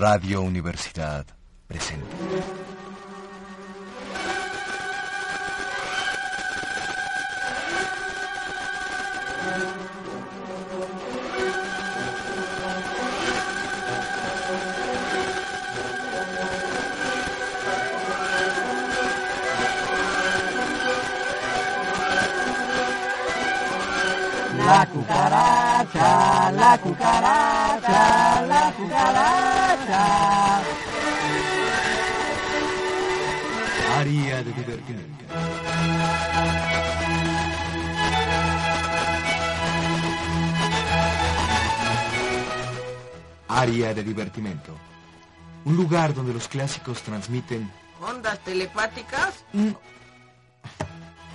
Radio Universidad presenta. La cucaracha, la cucaracha, la cucaracha. Área de divertimento. Área de divertimento. Un lugar donde los clásicos transmiten... ¿Ondas telepáticas? Mm.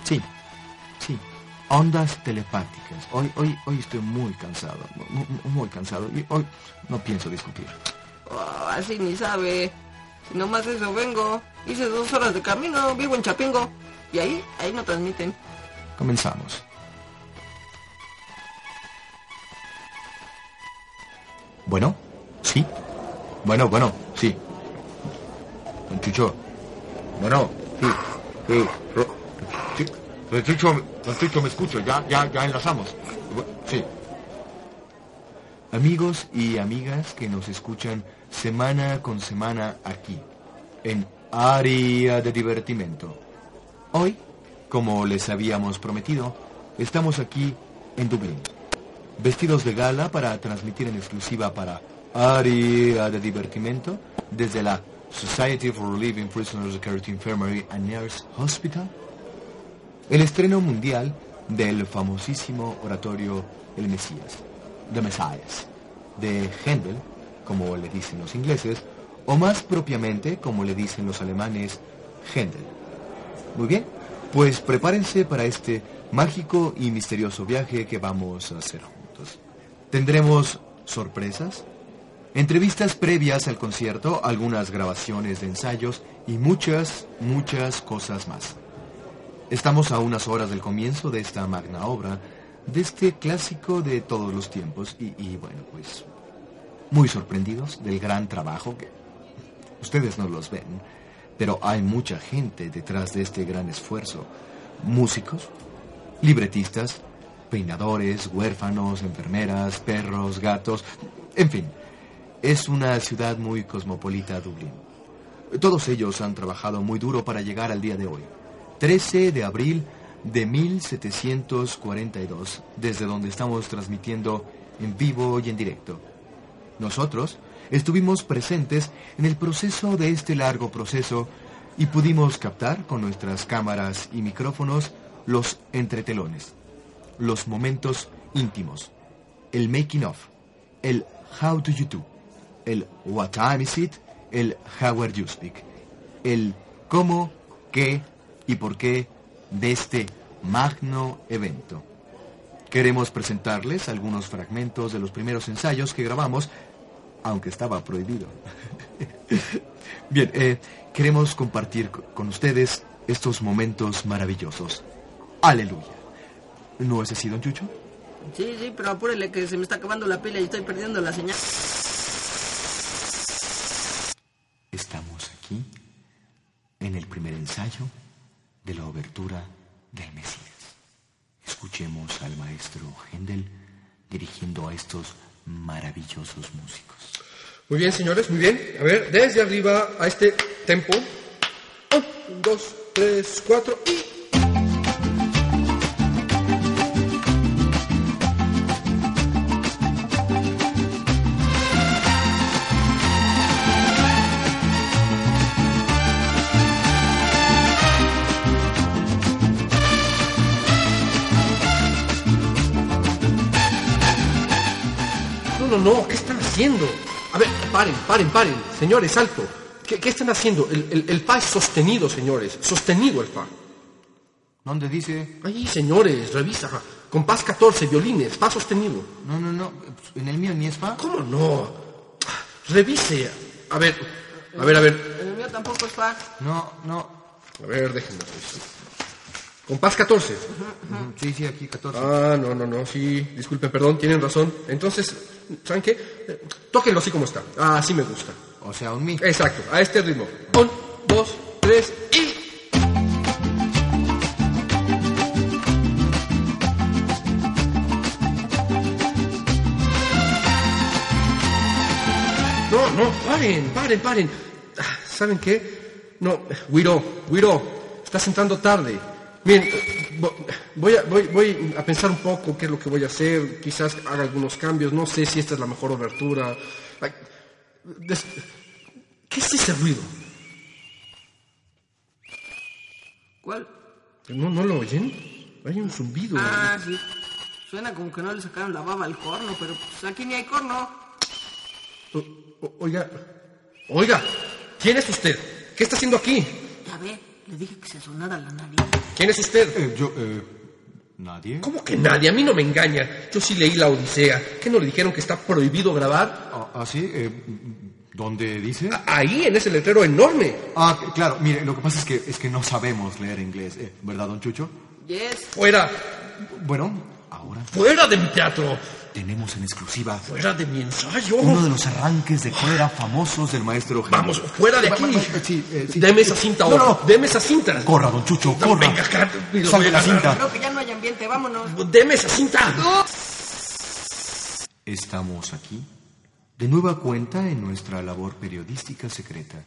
Sí, sí. Ondas telepáticas. Hoy, hoy, hoy estoy muy cansado, mu- mu- muy, cansado. Y hoy no pienso discutir. Oh, así ni sabe. Si nomás eso vengo. Hice dos horas de camino, vivo en Chapingo. Y ahí, ahí no transmiten. Comenzamos. Bueno, sí. Bueno, bueno, sí. Don Chucho. Bueno, sí, sí. Don Chucho, me escucho, ya, ya, ya enlazamos. Sí. Amigos y amigas que nos escuchan semana con semana aquí, en Área de Divertimento. Hoy, como les habíamos prometido, estamos aquí en Dublín, vestidos de gala para transmitir en exclusiva para Área de Divertimento desde la Society for Relieving Prisoners of Charity Infirmary and Nurse Hospital, el estreno mundial del famosísimo oratorio El Mesías, The Messiah, de Händel, como le dicen los ingleses, o más propiamente, como le dicen los alemanes, Händel. Muy bien, pues prepárense para este mágico y misterioso viaje que vamos a hacer juntos. Tendremos sorpresas, entrevistas previas al concierto, algunas grabaciones de ensayos y muchas, muchas cosas más. Estamos a unas horas del comienzo de esta magna obra, de este clásico de todos los tiempos y, bueno, pues muy sorprendidos del gran trabajo que ustedes no los ven, pero hay mucha gente detrás de este gran esfuerzo. Músicos, libretistas, peinadores, huérfanos, enfermeras, perros, gatos, en fin, es una ciudad muy cosmopolita Dublín. Todos ellos han trabajado muy duro para llegar al día de hoy, 13 de abril de 1742, desde donde estamos transmitiendo en vivo y en directo. Nosotros estuvimos presentes en el proceso de este largo proceso y pudimos captar con nuestras cámaras y micrófonos los entretelones, los momentos íntimos, el making of, el how do you do, el what time is it, el how are you speak, el cómo, qué y por qué de este magno evento. Queremos presentarles algunos fragmentos de los primeros ensayos que grabamos, aunque estaba prohibido. Bien, eh, queremos compartir co- con ustedes estos momentos maravillosos. Aleluya. ¿No es así, don Chucho? Sí, sí, pero apúrele que se me está acabando la pila y estoy perdiendo la señal. Estamos aquí en el primer ensayo de la obertura del Mesías. Escuchemos al maestro Händel dirigiendo a estos maravillosos músicos. Muy bien, señores, muy bien. A ver, desde arriba a este tempo. Un, dos, tres, cuatro y... No, ¿qué están haciendo? A ver, paren, paren, paren. Señores, alto. ¿Qué, qué están haciendo? El, el, el fa es sostenido, señores. Sostenido el fa. ¿Dónde dice? Ahí, señores, revisa. Compás 14, violines, fa sostenido. No, no, no. En el mío ni es fa. ¿Cómo no? Revise. A ver, a ver, a ver. El mío tampoco es fa. No, no. A ver, déjenme revisar. Compás 14. Sí, sí, aquí 14. Ah, no, no, no, sí. Disculpen, perdón, tienen razón. Entonces, ¿saben qué? Eh, Tóquenlo así como está. Ah, así me gusta. O sea, un mi. Exacto, a este ritmo. Un, dos, tres y... No, no, paren, paren, paren. Ah, ¿Saben qué? No, Wiro, Wiro, estás entrando tarde. Vo- voy a, voy, voy a pensar un poco qué es lo que voy a hacer. Quizás haga algunos cambios. No sé si esta es la mejor obertura. ¿Qué es ese ruido? ¿Cuál? ¿No, ¿No lo oyen? Hay un zumbido. Ah, sí. Suena como que no le sacaron la baba al corno, pero pues aquí ni hay corno. O- oiga, oiga, ¿quién es usted? ¿Qué está haciendo aquí? Ya ve, le dije que se sonara la nariz. ¿Quién es usted? Eh, yo, eh, ¿nadie? ¿Cómo que nadie? A mí no me engaña. Yo sí leí la Odisea. ¿Qué no le dijeron que está prohibido grabar? Ah, ¿ah, sí? Eh, ¿Dónde dice? A- Ahí, en ese letrero enorme. Ah, claro, mire, lo que pasa es que, es que no sabemos leer inglés, eh, ¿verdad, don Chucho? Yes. Fuera, Bueno, ahora fuera de mi teatro. Tenemos en exclusiva Fuera de mi ensayo. uno de los arranques de cólera famosos del maestro Genio. Vamos, fuera de aquí. Sí, eh, sí. Deme esa cinta No, ahora. no. Deme esa cinta. Corra, don Chucho, No, corra. venga acá. a la cinta. Creo que ya no hay ambiente, vámonos. Deme esa cinta. Estamos aquí, de nueva cuenta en nuestra labor periodística secreta.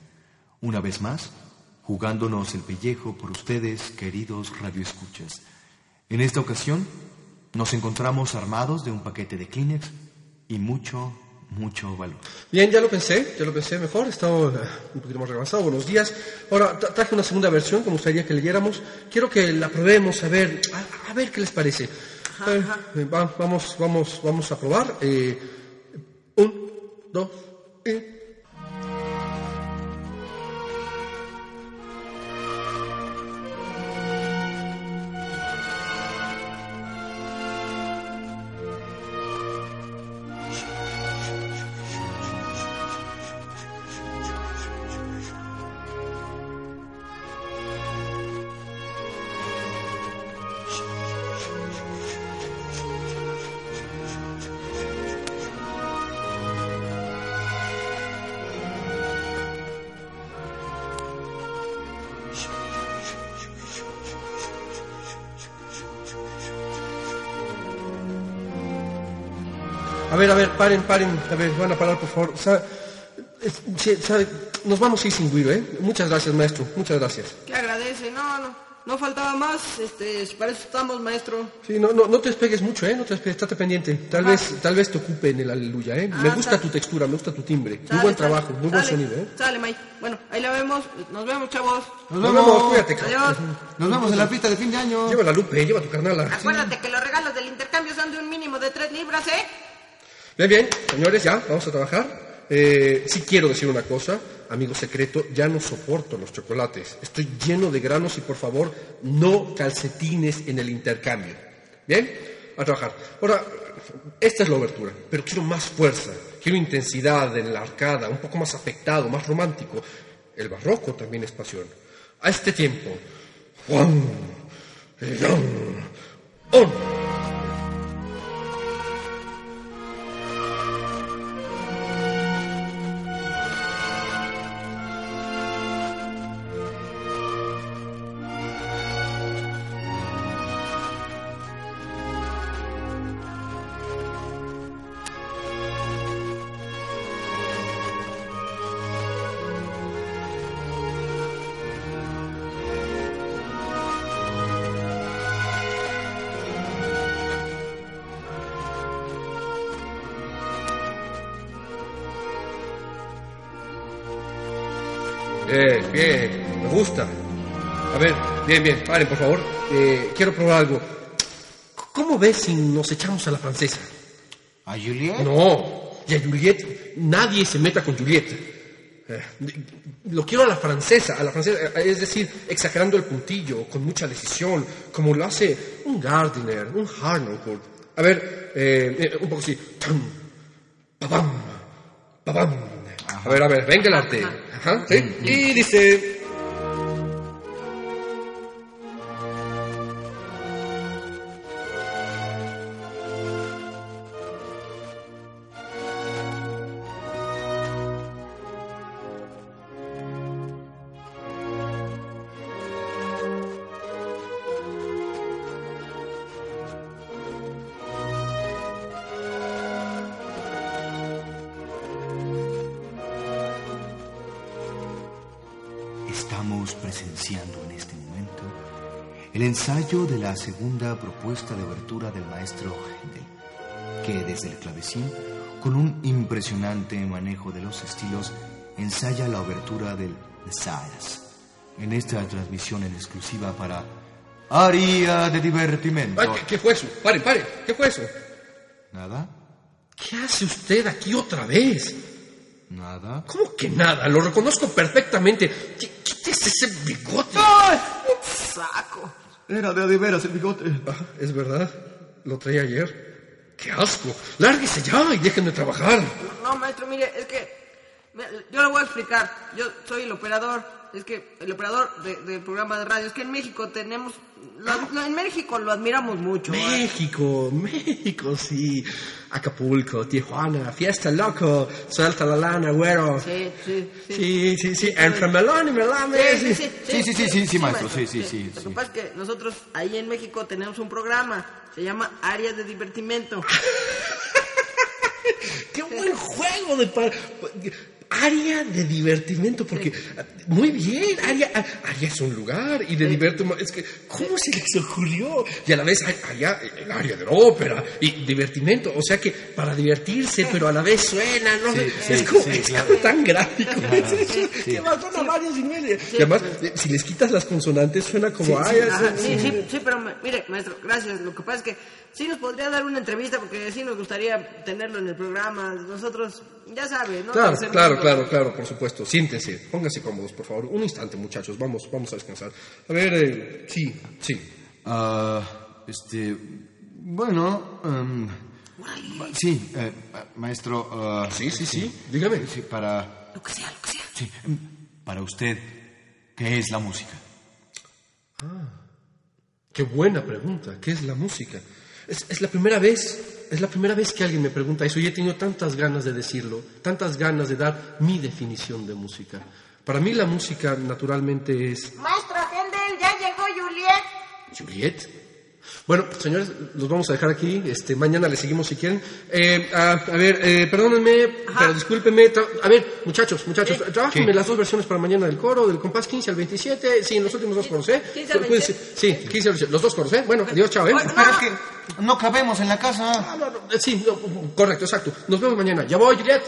Una vez más, jugándonos el pellejo por ustedes, queridos radioescuchas. En esta ocasión, nos encontramos armados de un paquete de Kleenex y mucho, mucho valor. Bien, ya lo pensé, ya lo pensé mejor, he estado eh, un poquito más relanzado, buenos días. Ahora, tra- traje una segunda versión que me gustaría que leyéramos. Quiero que la probemos, a ver, a, a ver qué les parece. Eh, eh, va- vamos, vamos, vamos a probar. Eh, un, dos, y... A ver, a ver, paren, paren, a ver, van a parar, por favor. Sabe, nos vamos a ir sin Guiro, ¿eh? Muchas gracias, maestro, muchas gracias. ¿Qué agradece? No, no, no faltaba más. Este, para eso estamos, maestro. Sí, no, no, no te despegues mucho, ¿eh? No te despegues, estate pendiente. Tal Ajá. vez, tal vez te ocupe en el aleluya, ¿eh? me Ah, gusta sale. tu textura, me gusta tu timbre. muy Sale, buen sale, trabajo, muy buen sonido, ¿eh? Sale, Mike. Bueno, ahí la vemos. Nos vemos, chavos. Nos Nos vemos, cuídate. Adiós. Nos vemos en la fiesta de fin de año. Lleva la lupe, lleva tu carnala. Acuérdate que los regalos del intercambio son de un mínimo de tres libras, ¿eh? Bien, bien, señores, ya, vamos a trabajar. Eh, sí quiero decir una cosa, amigo secreto, ya no soporto los chocolates. Estoy lleno de granos y por favor, no calcetines en el intercambio. ¿Bien? A trabajar. Ahora, esta es la obertura, pero quiero más fuerza, quiero intensidad en la arcada, un poco más afectado, más romántico. El barroco también es pasión. A este tiempo, Juan, bien, bien, paren, por favor. Eh, quiero probar algo. ¿Cómo ves si nos echamos a la francesa? ¿A Juliet? No, y a Juliet, nadie se meta con Juliet. Eh, lo quiero a la francesa, a la francesa, es decir, exagerando el puntillo, con mucha decisión, como lo hace un Gardiner, un Harnoncourt. A ver, eh, eh, un poco así. Tam, papam, papam. A ver, a ver, venga el arte. Ajá, ¿sí? Y dice... ensayo de la segunda propuesta de obertura del maestro Händel, que desde el clavecín, con un impresionante manejo de los estilos, ensaya la obertura del Messias. En esta transmisión en exclusiva para Aria de Divertimento. Ay, ¿qué, qué fue eso? Pare, pare. ¿Qué fue eso? ¿Nada? ¿Qué hace usted aquí otra vez? ¿Nada? ¿Cómo que nada? Lo reconozco perfectamente. Qu- Quítese ese bigote. Saco. Era de, de veras el bigote. Ah, es verdad. Lo traía ayer. ¡Qué asco! Lárguese ya y déjenme trabajar. No, maestro, mire, es que mira, yo le voy a explicar. Yo soy el operador. Es que el operador de- del programa de radio. Es que en México tenemos... lo- lo- en México lo admiramos mucho. ¿eh? México, México, sí. Acapulco, Tijuana, fiesta loco, suelta la lana, güero. Sí, sí, sí. Sí, sí, sí, entre melón y melame. Sí, sí, sí, Sí, sí, sí, sí, sí, maestro, sí, sí, sí, Lo que pasa es que nosotros ahí en México tenemos un programa, se llama Áreas de Divertimento. ¡Qué buen juego de par- área de divertimento! Porque, muy bien, área, área es un lugar y de divertimento. Es que, ¿cómo se les ocurrió? Y a la vez, área, el área de la ópera y divertimento. O sea que para divertirse, pero a la vez suena, ¿no? Sí, sí, es como, sí, es claro. como tan gráfico. es eso, sí. que va con varios y medio. Y además, eh, si les quitas las consonantes, suena como área. Sí, sí, sí, pero mire, maestro, gracias. Lo que pasa es que sí nos podría dar una entrevista porque sí nos gustaría tenerlo en el programa. Nosotros, ya sabe, ¿no? Claro, claro, claro, claro, por supuesto. Siéntense, pónganse cómodos, por favor. Un instante, muchachos, vamos, vamos a descansar. A ver, eh, sí, sí. Ah, este. Bueno. em, sí, eh, maestro. ah, Sí, sí, sí, dígame. Sí, para. Lo que sea, lo que sea. Sí, em, para usted, ¿qué es la música? Qué buena pregunta. ¿Qué es la música? Es, es la primera vez, es la primera vez que alguien me pregunta eso y he tenido tantas ganas de decirlo, tantas ganas de dar mi definición de música. Para mí la música naturalmente es Maestro Hendel, ya llegó Juliet. Juliet. Bueno, señores, los vamos a dejar aquí. Este, mañana le seguimos si quieren. Eh, a, a ver, eh, perdónenme, pero discúlpenme. A ver, muchachos, muchachos, trabajenme las dos versiones para mañana del coro, del compás 15 al 27. Sí, los últimos dos coros, ¿eh? 15 al Pueden ser- Sí, 15 al 27. Los dos coros, ¿eh? Bueno, adiós, chao, ¿eh? Pero es que no cabemos en la casa. Ah, no, no, eh, sí, no, correcto, exacto. Nos vemos mañana. Ya voy, Juliet.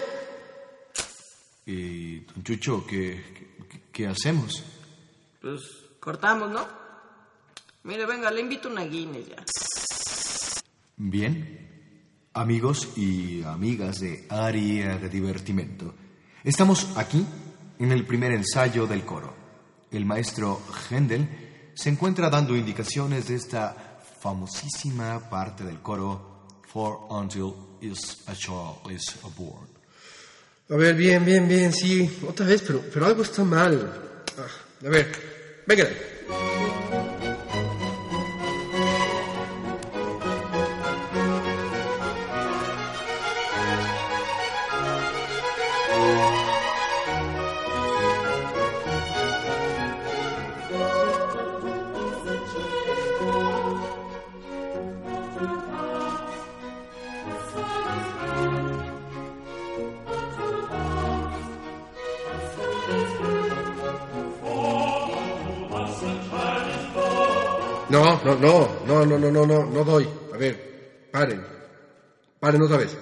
Y, don Chucho, ¿qué, qué, qué hacemos? Pues cortamos, ¿no? Mire, venga, le invito una Guinness ya. Bien, amigos y amigas de Área de Divertimento, estamos aquí en el primer ensayo del coro. El maestro Händel se encuentra dando indicaciones de esta famosísima parte del coro For Until is a Child is Born. A ver, bien, bien, bien, sí. Otra vez, pero, pero algo está mal. Ah, a ver, venga. no, no, no, no, no, no, no doy. A ver, paren. Paren otra vez.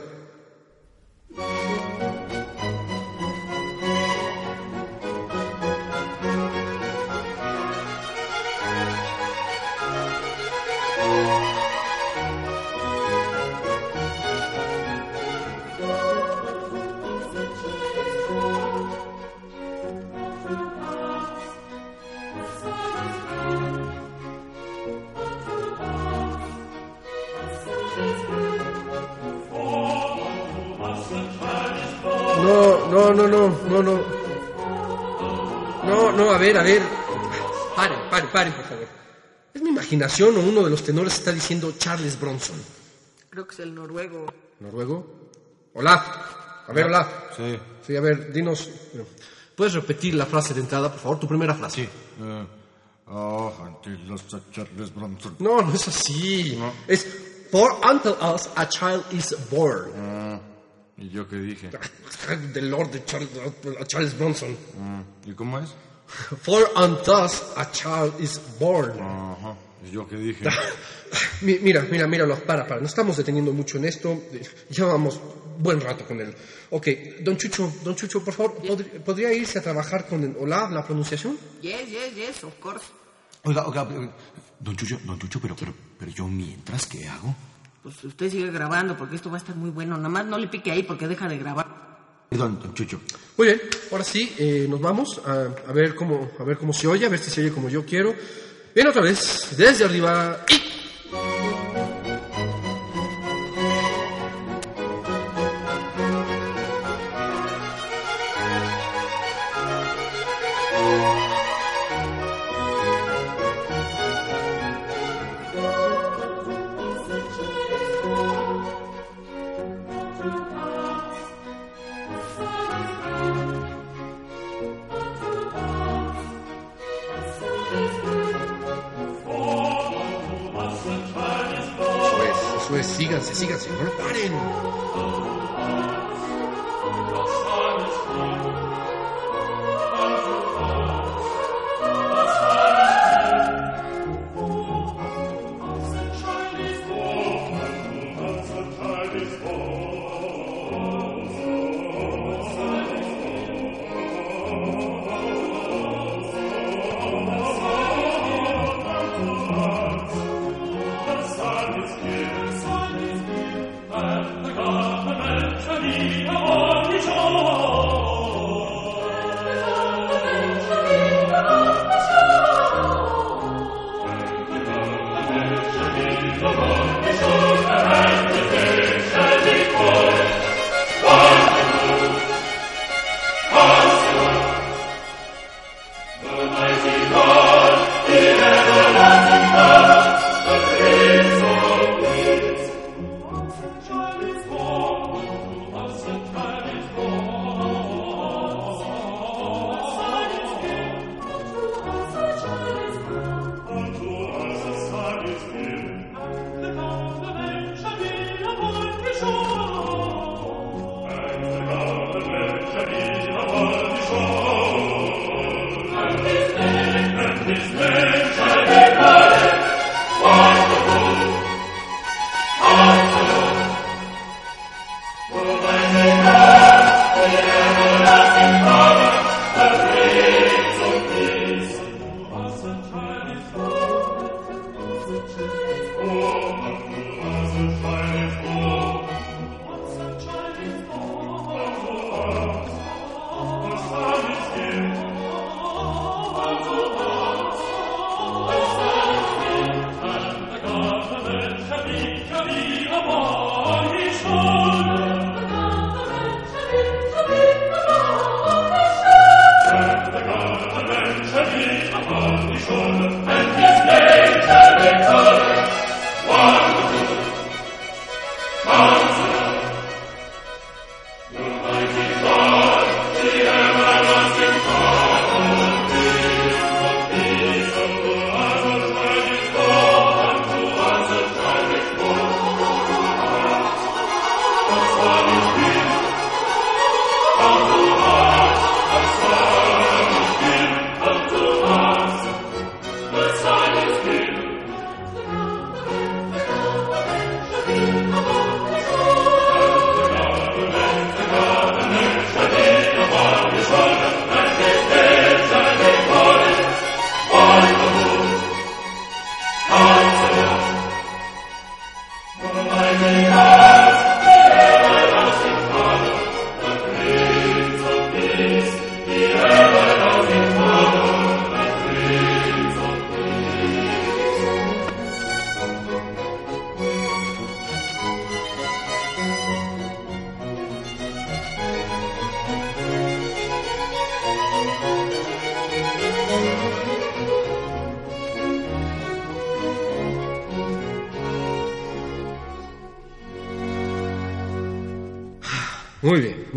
Ver, a ver. Paren, paren, paren, por favor. ¿Es mi imaginación o uno de los tenores está diciendo Charles Bronson? Creo que es el noruego. ¿Noruego? Olaf. A ver, Olaf. Sí. Sí, a ver, dinos. ¿Puedes repetir la frase de entrada, por favor? Tu primera frase. Sí. eh, oh, until los Charles Bronson. No, no es así. Es For until us a child is born. Ah, ¿Y yo qué dije? Del Lord de Charles, a Charles Bronson. Ah, ¿Y cómo es? For unto us a child is born. Ajá. ¿Y yo qué dije? Mi- Mira, mira, míralo, para, para, no estamos deteniendo mucho en esto, eh, llevamos buen rato con él. Ok, don Chucho, don Chucho, por favor, ¿podr- ¿podría irse a trabajar con el Olaf, la pronunciación? Yes, yes, yes, of course. Oiga, oiga, don Chucho, don Chucho, pero, pero, pero yo mientras, ¿qué hago? Pues usted sigue grabando porque esto va a estar muy bueno. Nada más no le pique ahí porque deja de grabar. Perdón. Muy bien, ahora sí, eh, nos vamos a, a ver cómo, a ver cómo se oye, a ver si se oye como yo quiero. Bien, otra vez, desde arriba y... se reparen.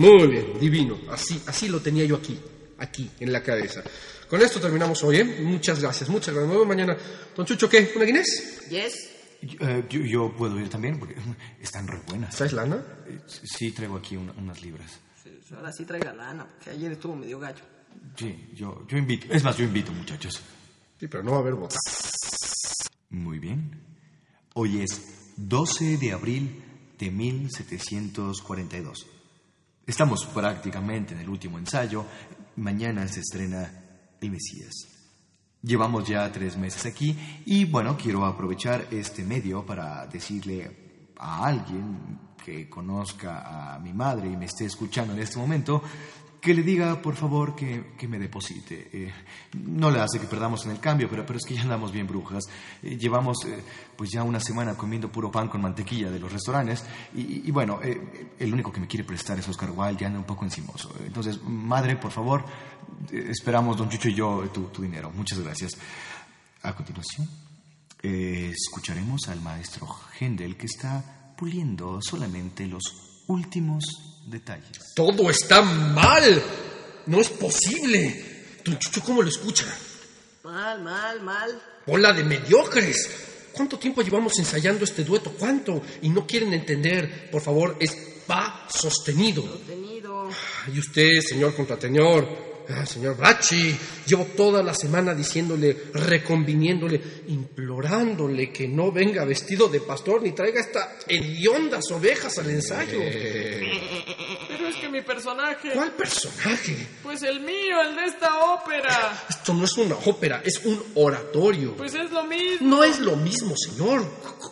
Muy bien, divino. Así, así lo tenía yo aquí, aquí, en la cabeza. Con esto terminamos hoy, ¿eh? Muchas gracias, muchas gracias. Nos vemos mañana. Don Chucho, ¿qué? ¿Una Guinness? Yes. Yo, eh, yo- yo puedo ir también porque están re buenas. ¿Traes lana? Eh, Sí, traigo aquí una- unas libras. Sí, Ahora sí traiga lana, porque ayer estuvo medio gallo. Sí, yo, yo invito. Es más, yo invito, muchachos. Sí, pero no va a haber votación. Muy bien. Hoy es 12 de abril de 1742. Estamos prácticamente en el último ensayo. Mañana se estrena El Mesías. Llevamos ya tres meses aquí y bueno, quiero aprovechar este medio para decirle a alguien que conozca a mi madre y me esté escuchando en este momento que le diga, por favor, que, que me deposite. Eh, no le hace que perdamos en el cambio, pero, pero es que ya andamos bien brujas. Eh, llevamos eh, pues ya una semana comiendo puro pan con mantequilla de los restaurantes y, y bueno, el único que me quiere prestar es Oscar Wilde, ya anda un poco encimoso. Entonces, madre, por favor, esperamos, don Chucho y yo, tu, tu dinero. Muchas gracias. A continuación, escucharemos al maestro Händel que está puliendo solamente los últimos detalles. Todo está mal. No es posible. Don Chucho, ¿cómo lo escucha? Mal, mal, mal. Bola de mediocres. ¿Cuánto tiempo llevamos ensayando este dueto? ¿Cuánto? Y no quieren entender. Por favor, es pa sostenido. Tenido. Y usted, señor contratenor, ah, señor Brachi, llevo toda la semana diciéndole, reconviniéndole, implorándole que no venga vestido de pastor ni traiga estas hediondas ovejas al ensayo. Pero es que mi personaje, ¿Cuál personaje? pues el mío, el de esta ópera, Esto no es una ópera, es un oratorio. pues es lo mismo. No es lo mismo, señor.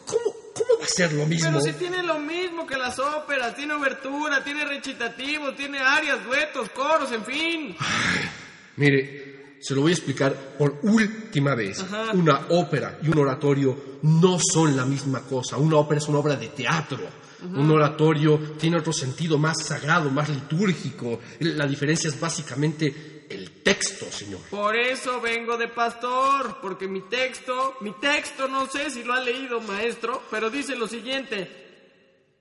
¿Cómo, cómo va a ser lo mismo? Pero si tiene lo mismo que las óperas, tiene obertura, tiene recitativo, tiene arias, duetos, coros, en fin. Mire, se lo voy a explicar por última vez. Una ópera y un oratorio no son la misma cosa. Una ópera es una obra de teatro. Un oratorio tiene otro sentido más sagrado, más litúrgico. La diferencia es básicamente el texto, señor. Por eso vengo de pastor, porque mi texto, mi texto, no sé si lo ha leído maestro, pero dice lo siguiente.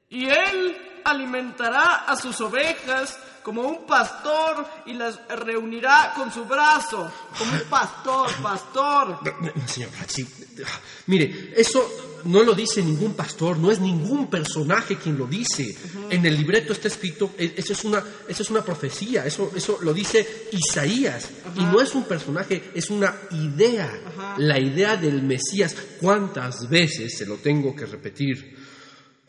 Y él alimentará a sus ovejas como un pastor y las reunirá con su brazo, como un pastor, pastor. Señor Brachi, mire, eso no lo dice ningún pastor, no es ningún personaje quien lo dice. En el libreto está escrito, e- eso es una, eso es una profecía, eso, eso lo dice Isaías. Y no es un personaje, es una idea. La idea del Mesías. ¿Cuántas veces se lo tengo que repetir?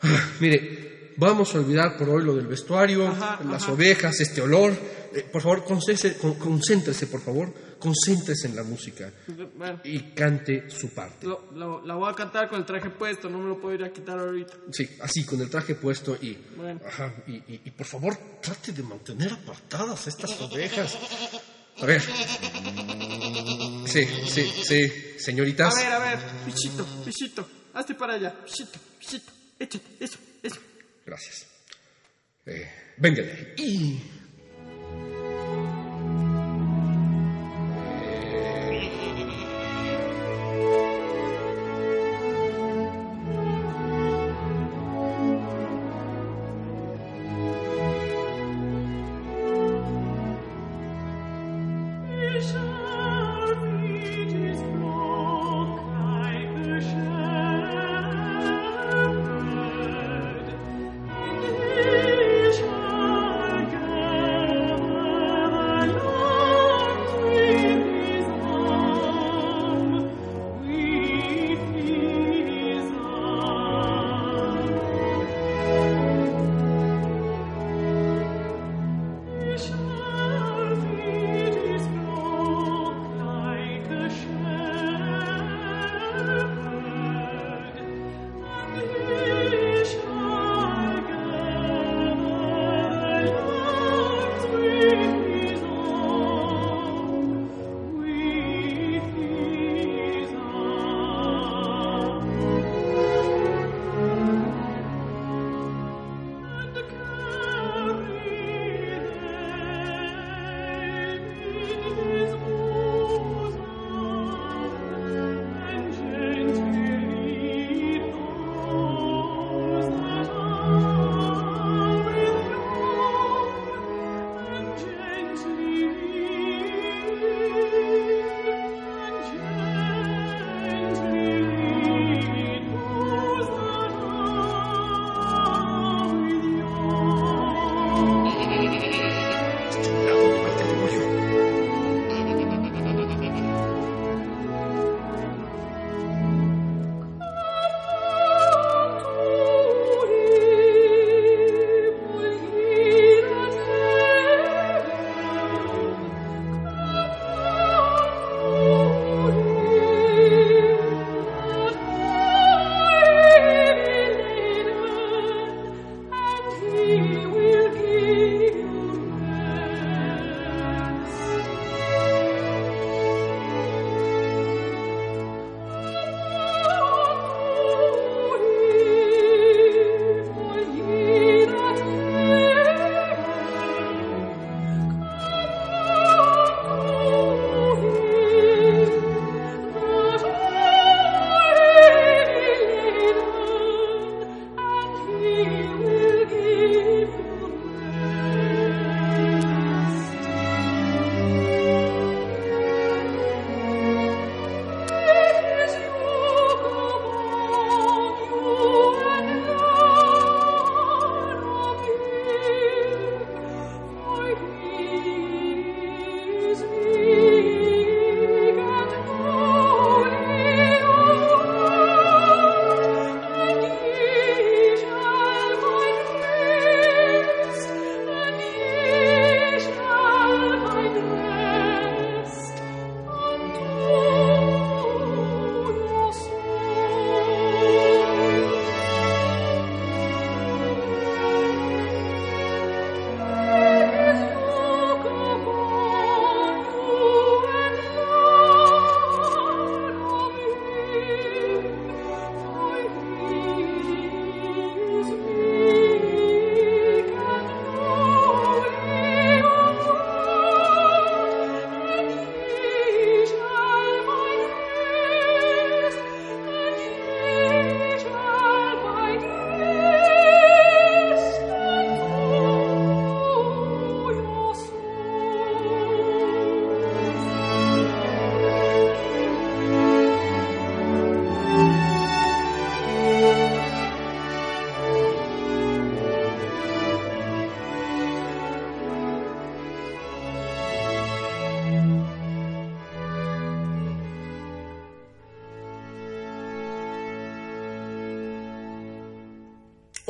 Mire, vamos a olvidar por hoy lo del vestuario, las ovejas, este olor. Eh, por favor, concéntrese, con- concéntrese, por favor, concéntrese en la música Bueno, y cante su parte. lo- lo- la voy a cantar con el traje puesto, no me lo puedo ir a quitar ahorita. Sí, así, con el traje puesto y... Bueno. Ajá, y, y- y por favor, trate de mantener apartadas estas ovejas. A ver. Sí, sí, sí, A señoritas. ver, a ver, pichito, pichito, hazte para allá, pichito, pichito, échate, eso, eso. Gracias. Eh, ahí. Y...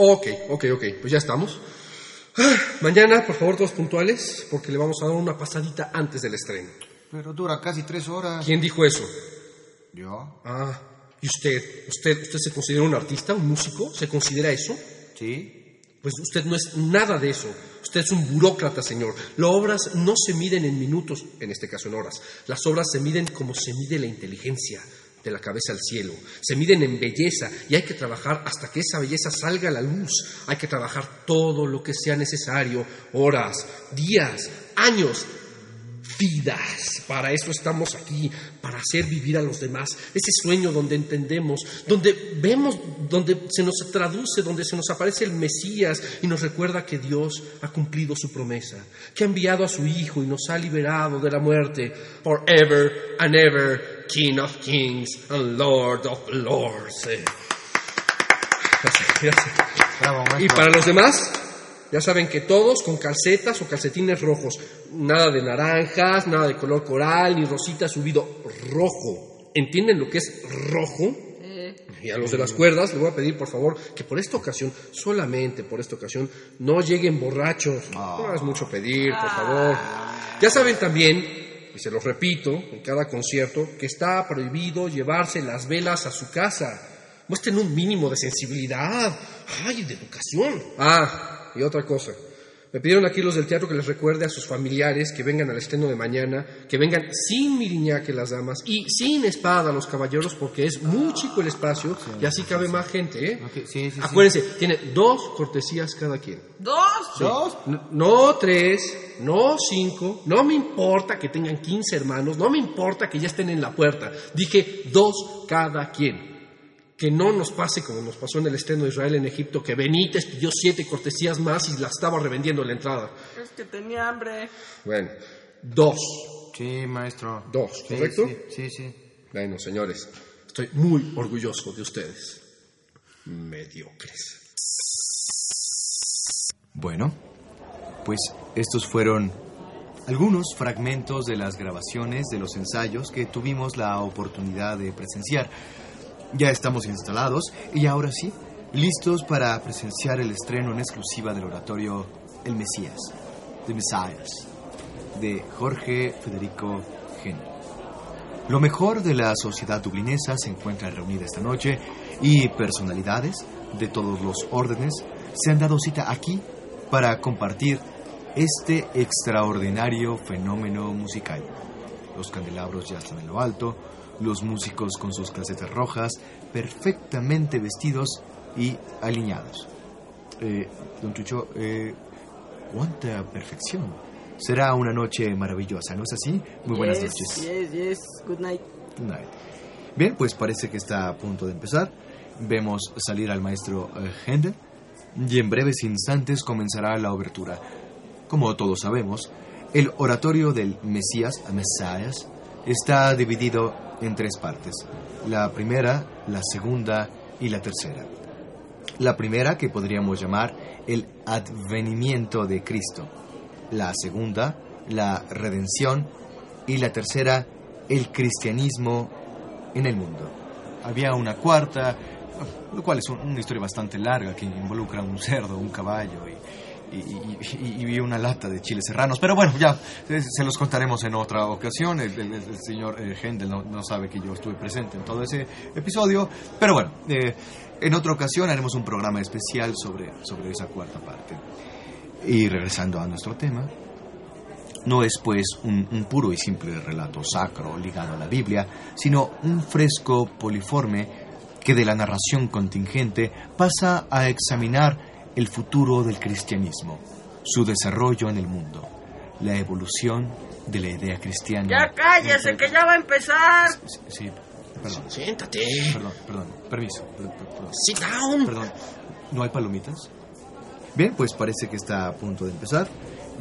Ok, ok, ok, pues ya estamos. Ah, Mañana, por favor, todos puntuales, porque le vamos a dar una pasadita antes del estreno. Pero dura casi tres horas. ¿Quién dijo eso? ¿Yo? Ah, ¿y usted? ¿Usted, usted se considera un artista, un músico? ¿Se considera eso? Sí. Pues usted no es nada de eso. Usted es un burócrata, señor. Las obras no se miden en minutos, en este caso en horas. Las obras se miden como se mide la inteligencia, de la cabeza al cielo. Se miden en belleza y hay que trabajar hasta que esa belleza salga a la luz. Hay que trabajar todo lo que sea necesario, horas, días, años, vidas. Para eso estamos aquí, para hacer vivir a los demás. Ese sueño donde entendemos, donde vemos, donde se nos traduce, donde se nos aparece el Mesías y nos recuerda que Dios ha cumplido su promesa, que ha enviado a su Hijo y nos ha liberado de la muerte. Forever and ever, King of Kings and Lord of Lords. Eh. Gracias, gracias. Bravo, maestro. Y para los demás, ya saben que todos con calcetas o calcetines rojos. Nada de naranjas, nada de color coral, ni rosita subido. Rojo. ¿Entienden lo que es rojo? Y a los de las cuerdas les voy a pedir, por favor, que por esta ocasión, solamente por esta ocasión, no lleguen borrachos. No es mucho pedir, por favor. Ya saben también, se los repito en cada concierto, que está prohibido llevarse las velas a su casa. Muestren un mínimo de sensibilidad. ¡Ay, de educación! Ah, y otra cosa. Me pidieron aquí los del teatro que les recuerde a sus familiares que vengan al estreno de mañana, que vengan sin miriñaque las damas y sin espada los caballeros, porque es muy chico el espacio y así cabe más gente, ¿eh? Ok, sí, sí, sí. Acuérdense, tiene dos cortesías cada quien. ¿Dos? ¿Dos? No, no tres, no cinco, no me importa que tengan 15 hermanos, no me importa que ya estén en la puerta. Dije dos cada quien. Que no nos pase como nos pasó en el estreno de Israel en Egipto, que Benítez pidió siete cortesías más y la estaba revendiendo en la entrada. Es que tenía hambre. Bueno, dos. Sí, maestro. Dos, Sí, ¿correcto? Sí, sí, sí. Bueno, señores, estoy muy orgulloso de ustedes. Mediocres. Bueno, pues estos fueron algunos fragmentos de las grabaciones de los ensayos que tuvimos la oportunidad de presenciar. Ya estamos instalados y ahora sí, listos para presenciar el estreno en exclusiva del oratorio El Mesías, The Messias, de Jorge Federico Henry. Lo mejor de la sociedad dublinesa se encuentra reunida esta noche y personalidades de todos los órdenes se han dado cita aquí para compartir este extraordinario fenómeno musical. Los candelabros ya están en lo alto, los músicos con sus casetas rojas, perfectamente vestidos y alineados. Eh, don Chucho, eh, cuánta perfección. Será una noche maravillosa, ¿no es así? Muy buenas Yes, noches. Yes, yes. Good night. Good night. Bien, pues parece que está a punto de empezar. Vemos salir al maestro eh, Händel y en breves instantes comenzará la obertura. Como todos sabemos, el oratorio del Mesías, Messias, está dividido en tres partes. La primera, la segunda y la tercera. La primera que podríamos llamar el advenimiento de Cristo. La segunda, la redención. Y la tercera, el cristianismo en el mundo. Había una cuarta, lo cual es un- una historia bastante larga que involucra un cerdo, un caballo y, y- y- y- y una lata de chiles serranos. Pero bueno, ya se, se los contaremos en otra ocasión. El, el- el señor eh, Händel no, no sabe que yo estuve presente en todo ese episodio. Pero bueno, eh, en otra ocasión haremos un programa especial sobre, sobre esa cuarta parte. Y regresando a nuestro tema, no es pues un, un puro y simple relato sacro ligado a la Biblia, sino un fresco poliforme que de la narración contingente pasa a examinar el futuro del cristianismo, su desarrollo en el mundo, la evolución de la idea cristiana. Ya cállese, que ya va a empezar. Sí, sí, perdón, Siéntate. perdón, perdón, permiso, per- per- perdón. Sit down. Perdón, ¿no hay palomitas? Bien, pues parece que está a punto de empezar.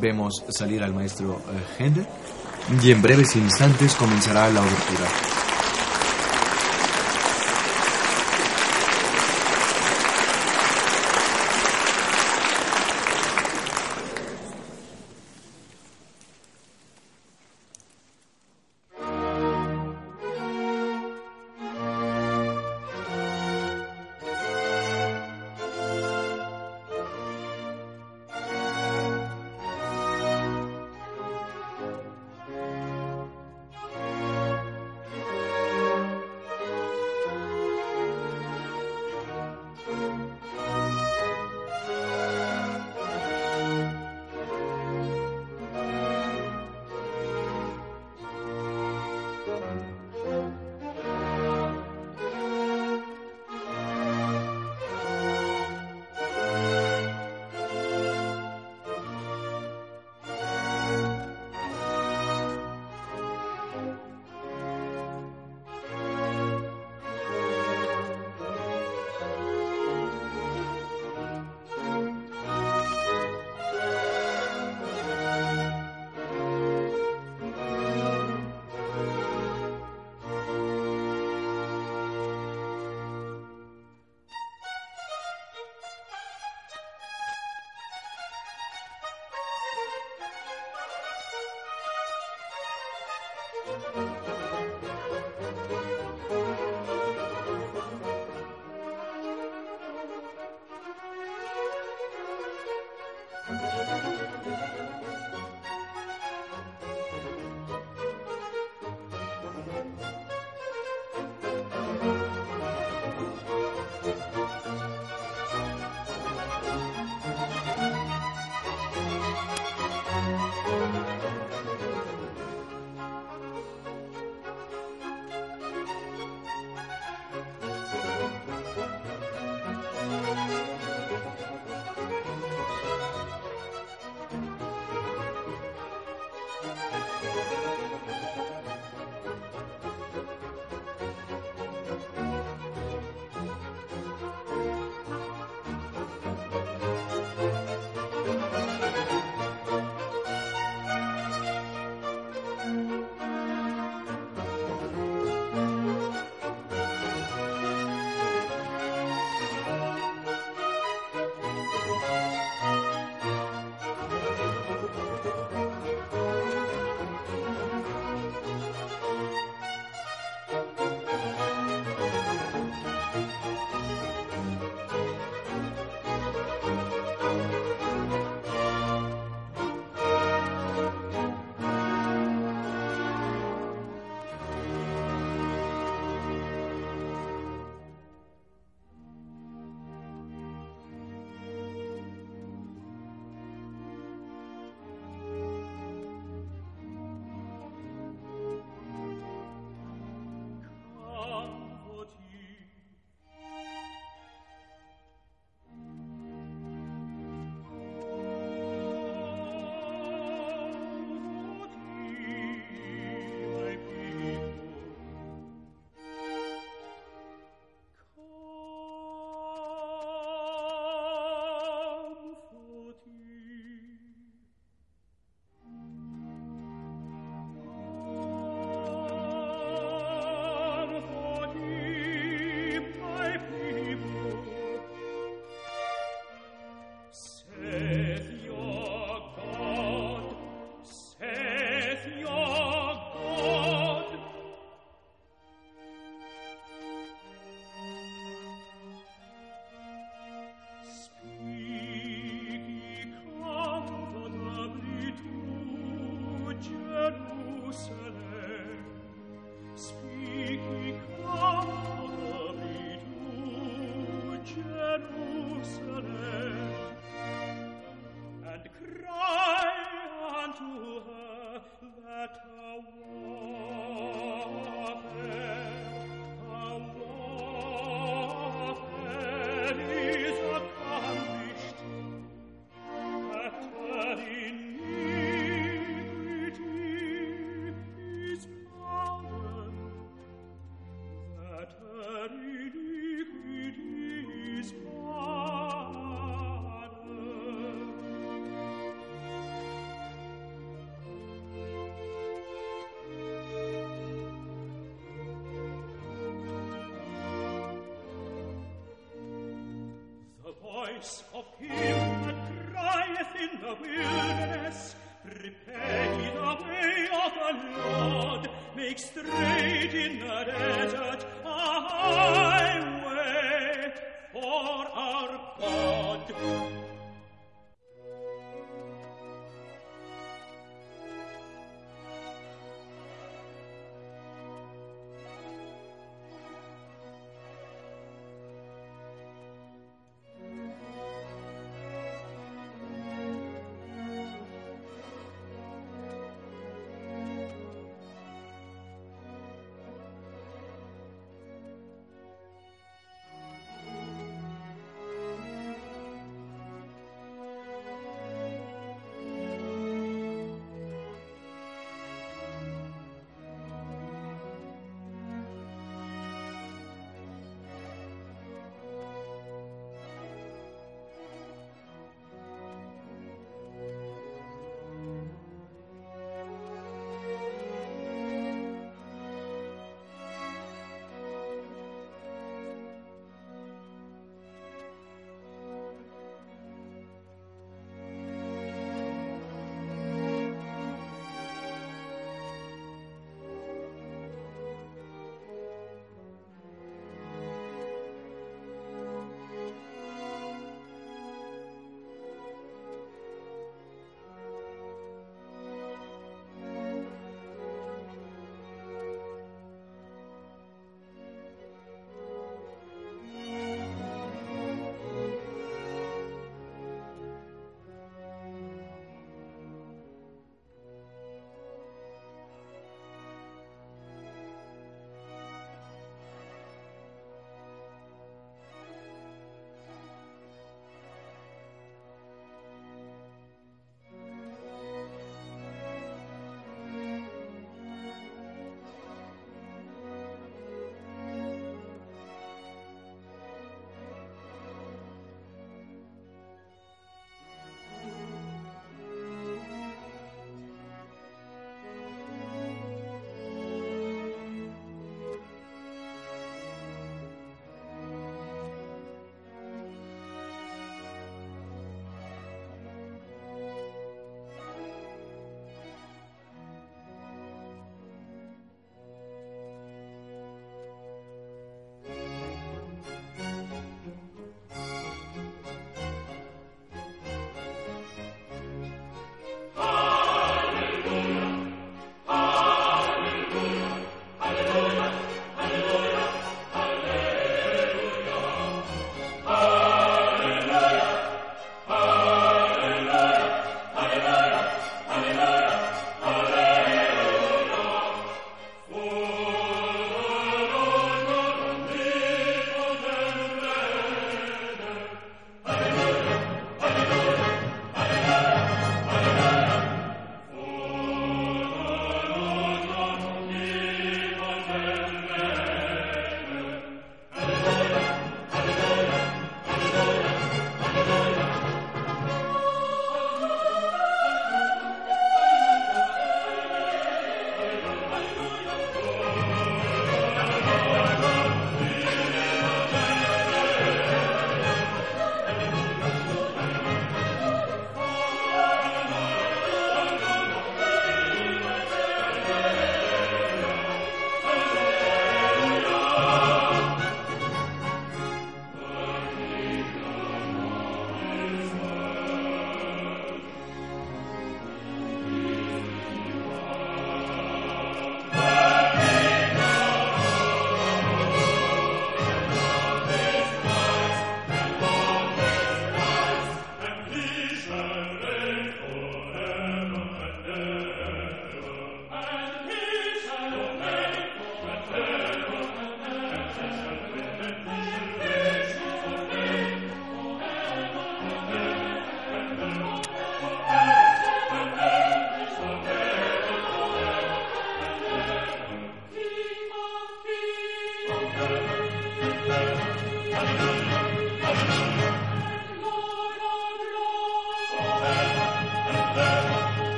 Vemos salir al maestro eh, Händel y en breves instantes comenzará la obertura. Voice of him that crieth in the wilderness, Prepare the way of the Lord, make straight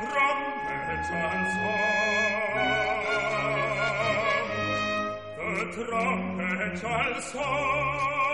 trompetan song, the trompetan song.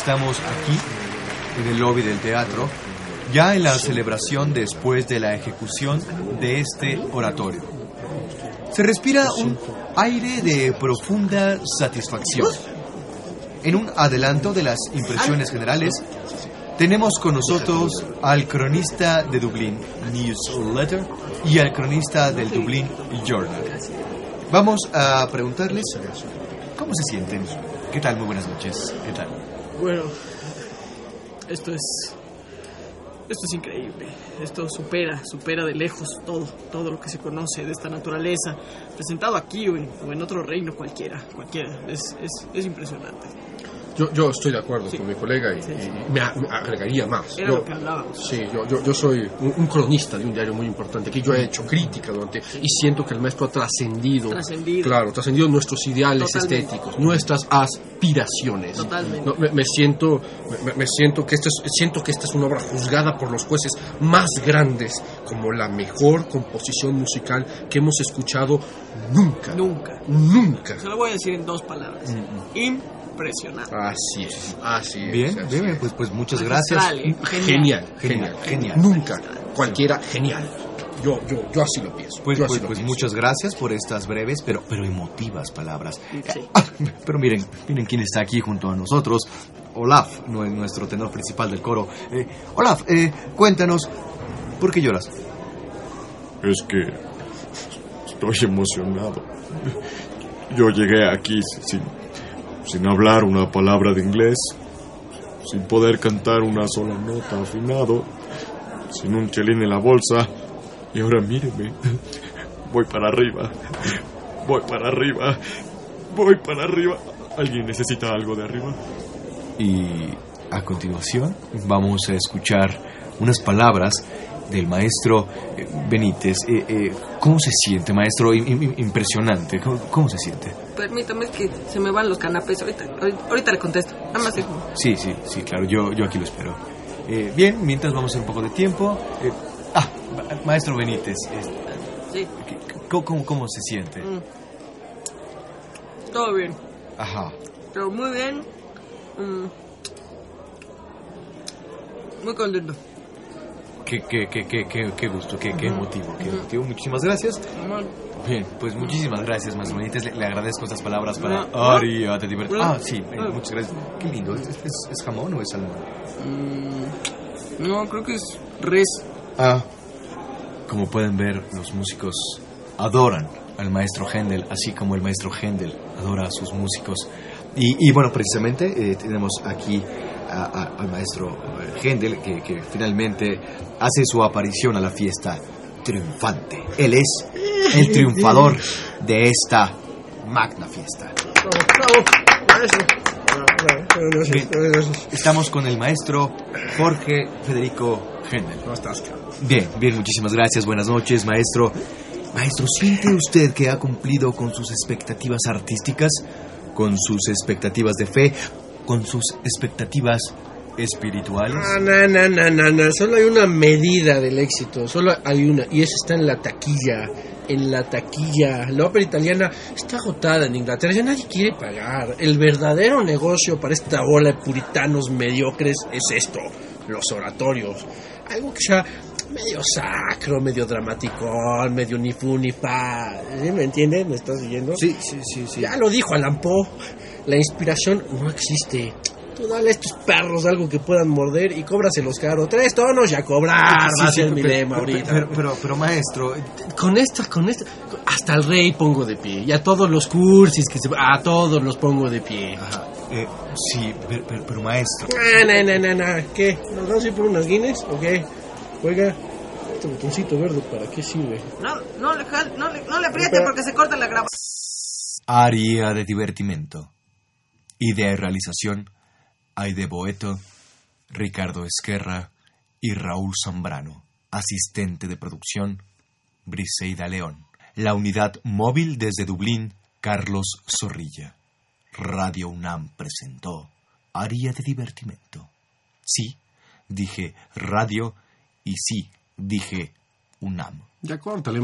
estamos aquí, en el lobby del teatro, ya en la celebración después de la ejecución de este oratorio. Se respira un aire de profunda satisfacción. En un adelanto de las impresiones generales, tenemos con nosotros al cronista de Dublín Newsletter y al cronista del Dublín Journal. Vamos a preguntarles cómo se sienten. ¿Qué tal? Muy buenas noches. ¿Qué tal? Bueno, esto es. Esto es increíble. Esto supera, supera de lejos todo, todo lo que se conoce de esta naturaleza, presentado aquí o en, otro reino cualquiera, cualquiera. Es, es, es impresionante. Yo, yo estoy de acuerdo con mi colega y, y me, me agregaría más. Era Yo- lo que hablábamos. Sí, yo, yo, yo soy un, un cronista de un diario muy importante que yo he hecho crítica durante y siento que el maestro ha trascendido, Trascendido. claro, trascendido nuestros ideales Totalmente. estéticos, nuestras aspiraciones. Totalmente. No, me, me siento, me, me siento que esta es, siento que esta es una obra juzgada por los jueces más grandes como la mejor composición musical que hemos escuchado nunca, Nunca. nunca. Se lo voy a decir en dos palabras. Impresionante. Así es, así es. Bien, así bien, es. pues, pues muchas gracias. Magistral, ¿eh? Genial, Genial, genial, genial. Nunca, cualquiera, genial. Yo, yo, yo así lo pienso. Pues, yo pues, lo pues pienso. muchas gracias por estas breves pero, pero emotivas palabras. Sí. Ah, pero miren, miren quién está aquí junto a nosotros. Olaf, nue- nuestro tenor principal del coro. Eh, Olaf, eh, cuéntanos, ¿por qué lloras? Es que estoy emocionado. Yo llegué aquí sin, sin hablar una palabra de inglés, sin poder cantar una sola nota afinado, sin un chelín en la bolsa, y ahora míreme, voy para arriba, voy para arriba, voy para arriba. ¿Alguien necesita algo de arriba? Y a continuación vamos a escuchar unas palabras del maestro eh, Benítez. Eh, eh, ¿Cómo se siente, maestro? Im- impresionante. ¿Cómo, cómo se siente? Permítame, que se me van los canapés. Ahorita, ahorita, le contesto. Nada más es- Sí, sí, sí, claro, yo, yo aquí lo espero. Eh, bien, mientras vamos a un poco de tiempo. eh, ah, ma- maestro Benítez, Sí, ¿cómo, cómo, cómo se siente? todo bien. Ajá. Pero muy bien. Mm. Muy contento. Qué, qué, qué, qué, qué, qué gusto, qué, qué emotivo, qué emotivo. Muchísimas gracias. Bien, pues muchísimas gracias, maestro Benítez. Le, le agradezco estas palabras para divertir. No. Ah, sí, eh, muchas gracias. Qué lindo. ¿Es, es- es jamón o es salmón? No, creo que es res. Ah. Como pueden ver, los músicos adoran al maestro Händel, así como el maestro Händel adora a sus músicos. Y, y bueno, precisamente eh, tenemos aquí a- a- al maestro eh, Händel, que, que finalmente hace su aparición a la fiesta triunfante. Él es el triunfador de esta magna fiesta. Estamos con el maestro Jorge Federico Händel. ¿Cómo estás? Bien, bien, muchísimas gracias. Buenas noches, maestro. Maestro, ¿siente usted que ha cumplido con sus expectativas artísticas, con sus expectativas de fe, con sus expectativas espirituales? No, no, no, no, no. Solo hay una medida del éxito. Solo hay una. Y eso está en la taquilla. En la taquilla. La ópera italiana está agotada en Inglaterra. Ya nadie quiere pagar. El verdadero negocio para esta bola de puritanos mediocres es esto: los oratorios. Algo que sea medio sacro, medio dramático, medio ni fu ni pa. ¿Sí ¿Me entiendes? ¿Me estás siguiendo? Sí, sí, sí, sí. Ya lo dijo Alan Poe. La inspiración no existe. Tú dale a estos perros algo que puedan morder y cóbraselos caro. Tres tonos y a cobrar. Sí, va a sí, ser mi lema pero- ahorita. Pero, pero, pero, maestro, con esta, con esta, hasta el rey pongo de pie. Y a todos los cursis que se, a todos los pongo de pie. ajá, eh, sí, pero, pero- pero, maestro, Ah, no, no, no, no. ¿Qué? ¿Nos vamos a ir por unas Guinness o qué? Oiga, este botoncito verde, ¿para qué sirve? No, no le, no le, no le apriete porque se corta la grabación. área de divertimento. Idea y realización, Aide Boeto, Ricardo Esquerra y Raúl Zambrano. Asistente de producción, Briseida León. La unidad móvil desde Dublín, Carlos Zorrilla. Radio UNAM presentó Área de Divertimento. Sí, dije radio y sí, dije UNAM. Ya córtale.